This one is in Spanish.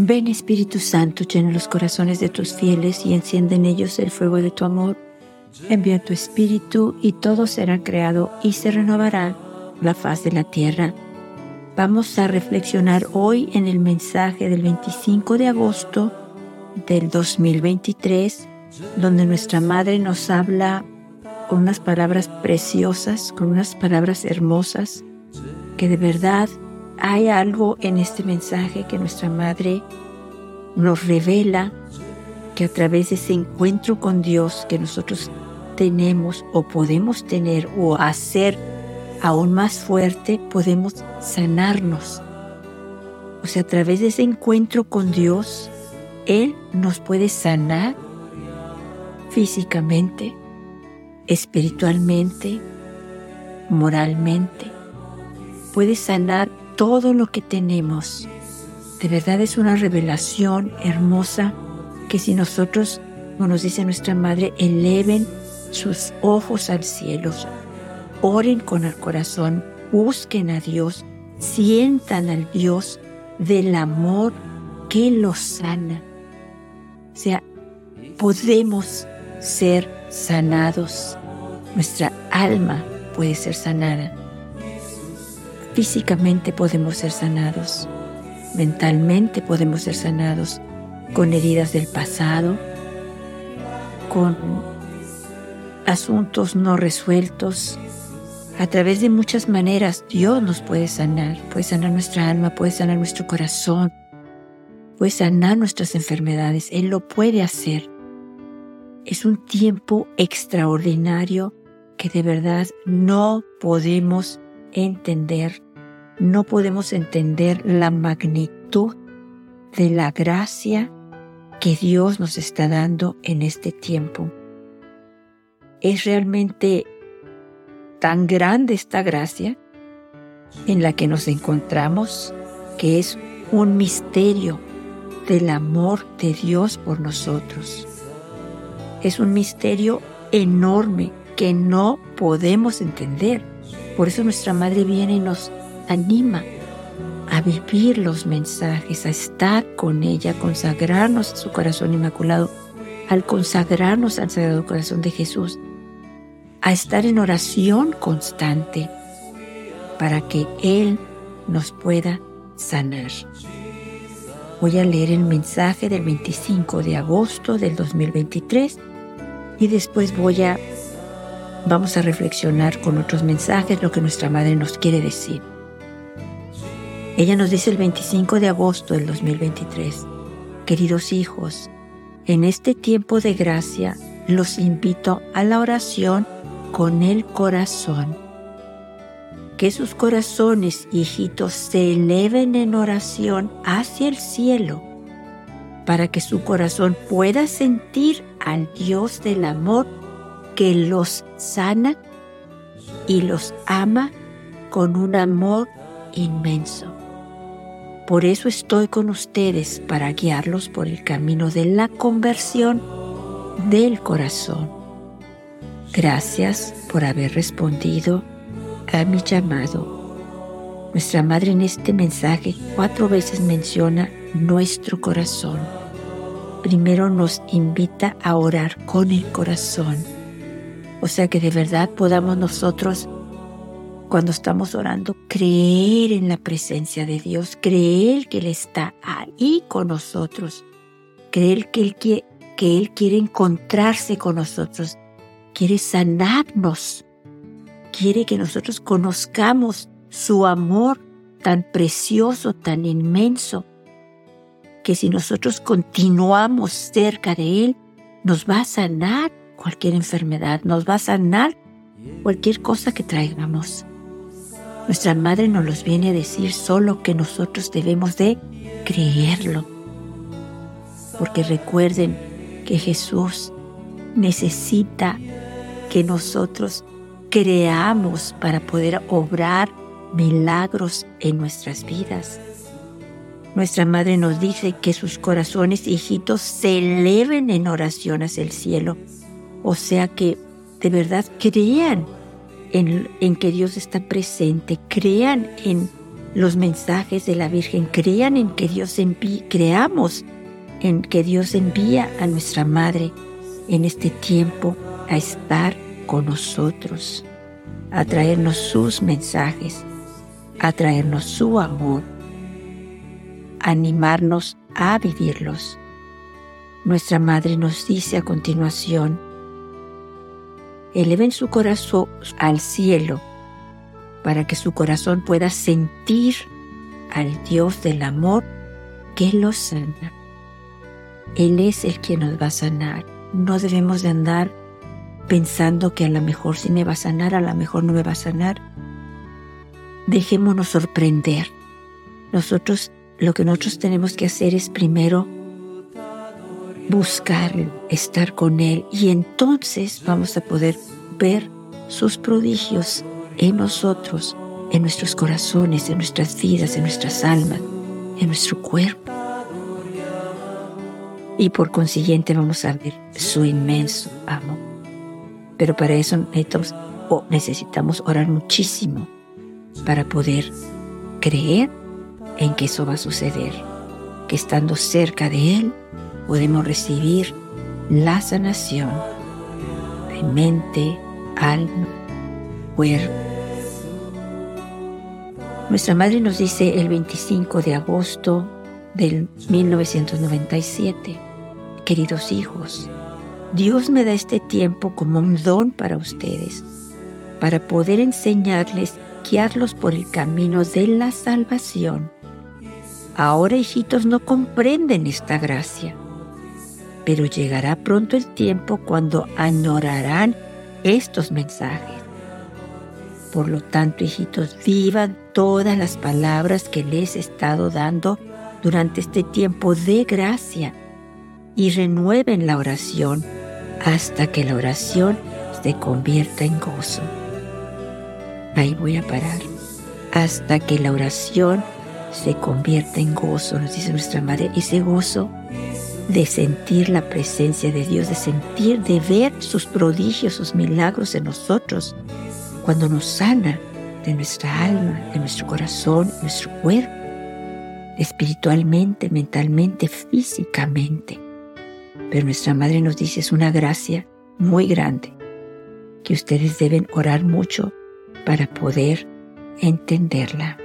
Ven Espíritu Santo, llena los corazones de tus fieles y enciende en ellos el fuego de tu amor. Envía tu Espíritu y todo será creado y se renovará la faz de la tierra. Vamos a reflexionar hoy en el mensaje del 25 de agosto del 2023, donde nuestra Madre nos habla con unas palabras preciosas, con unas palabras hermosas, que de verdad hay algo en este mensaje que nuestra Madre nos revela que a través de ese encuentro con Dios que nosotros tenemos o podemos tener o hacer aún más fuerte, podemos sanarnos. O sea, a través de ese encuentro con Dios, Él nos puede sanar físicamente, espiritualmente, moralmente. Puede sanar todo lo que tenemos. De verdad es una revelación hermosa que si nosotros, como nos dice nuestra Madre, eleven sus ojos al cielo, oren con el corazón, busquen a Dios, sientan al Dios del amor que los sana. O sea, podemos ser sanados. Nuestra alma puede ser sanada. Físicamente podemos ser sanados, mentalmente podemos ser sanados con heridas del pasado, con asuntos no resueltos. A través de muchas maneras Dios nos puede sanar, puede sanar nuestra alma, puede sanar nuestro corazón, puede sanar nuestras enfermedades. Él lo puede hacer. Es un tiempo extraordinario que de verdad no podemos entender no podemos entender la magnitud de la gracia que Dios nos está dando en este tiempo. Es realmente tan grande esta gracia en la que nos encontramos que es un misterio del amor de Dios por nosotros. Es un misterio enorme que no podemos entender. Por eso nuestra Madre viene y nos anima a vivir los mensajes, a estar con ella, a consagrarnos a su corazón inmaculado, al consagrarnos al Sagrado Corazón de Jesús, a estar en oración constante para que Él nos pueda sanar. Voy a leer el mensaje del 25 de agosto del 2023 y después voy a, vamos a reflexionar con otros mensajes lo que nuestra Madre nos quiere decir. Ella nos dice el 25 de agosto del 2023, queridos hijos, en este tiempo de gracia los invito a la oración con el corazón. Que sus corazones, hijitos, se eleven en oración hacia el cielo, para que su corazón pueda sentir al Dios del amor que los sana y los ama con un amor inmenso. Por eso estoy con ustedes para guiarlos por el camino de la conversión del corazón. Gracias por haber respondido a mi llamado. Nuestra Madre en este mensaje cuatro veces menciona nuestro corazón. Primero nos invita a orar con el corazón. O sea que de verdad podamos nosotros cuando estamos orando, creer en la presencia de Dios, creer que Él está ahí con nosotros, creer que Él, quiere, que encontrarse con nosotros, quiere sanarnos, quiere que nosotros conozcamos su amor tan precioso, tan inmenso, que si nosotros continuamos cerca de Él, nos va a sanar cualquier enfermedad, nos va a sanar cualquier cosa que traigamos. Nuestra madre nos los viene a decir solo que nosotros debemos de creerlo. Porque recuerden que Jesús necesita que nosotros creamos para poder obrar milagros en nuestras vidas. Nuestra madre nos dice que sus corazones hijitos se eleven en oración hacia el cielo. O sea que de verdad crean en, que Dios está presente, crean en los mensajes de la Virgen, crean en que Dios envía, creamos en que Dios envía a nuestra Madre en este tiempo a estar con nosotros, a traernos sus mensajes, a traernos su amor, a animarnos a vivirlos. Nuestra Madre nos dice a continuación, eleven su corazón al cielo para que su corazón pueda sentir al Dios del amor que lo sana. Él es el que nos va a sanar. No debemos de andar pensando que a lo mejor sí me va a sanar, a lo mejor no me va a sanar. Dejémonos sorprender. Nosotros, lo que nosotros tenemos que hacer es primero buscar estar con Él y entonces vamos a poder ver sus prodigios en nosotros, en nuestros corazones, en nuestras vidas, en nuestras almas, en nuestro cuerpo. Y por consiguiente vamos a ver su inmenso amor. Pero para eso necesitamos, necesitamos orar muchísimo para poder creer en que eso va a suceder, que estando cerca de Él podemos recibir la sanación de mente, alma, cuerpo. Nuestra madre nos dice el 25 de agosto del 1997, queridos hijos, Dios me da este tiempo como un don para ustedes, para poder enseñarles, guiarlos por el camino de la salvación. Ahora, hijitos, no comprenden esta gracia pero llegará pronto el tiempo cuando añorarán estos mensajes. Por lo tanto, hijitos, vivan todas las palabras que les he estado dando durante este tiempo de gracia y renueven la oración hasta que la oración se convierta en gozo. Ahí voy a parar. Hasta que la oración se convierta en gozo, nos dice nuestra madre. Ese gozo de sentir la presencia de Dios, de sentir, de ver sus prodigios, sus milagros en nosotros, cuando nos sana de nuestra alma, de nuestro corazón, nuestro cuerpo, espiritualmente, mentalmente, físicamente. Pero nuestra Madre nos dice es una gracia muy grande que ustedes deben orar mucho para poder entenderla.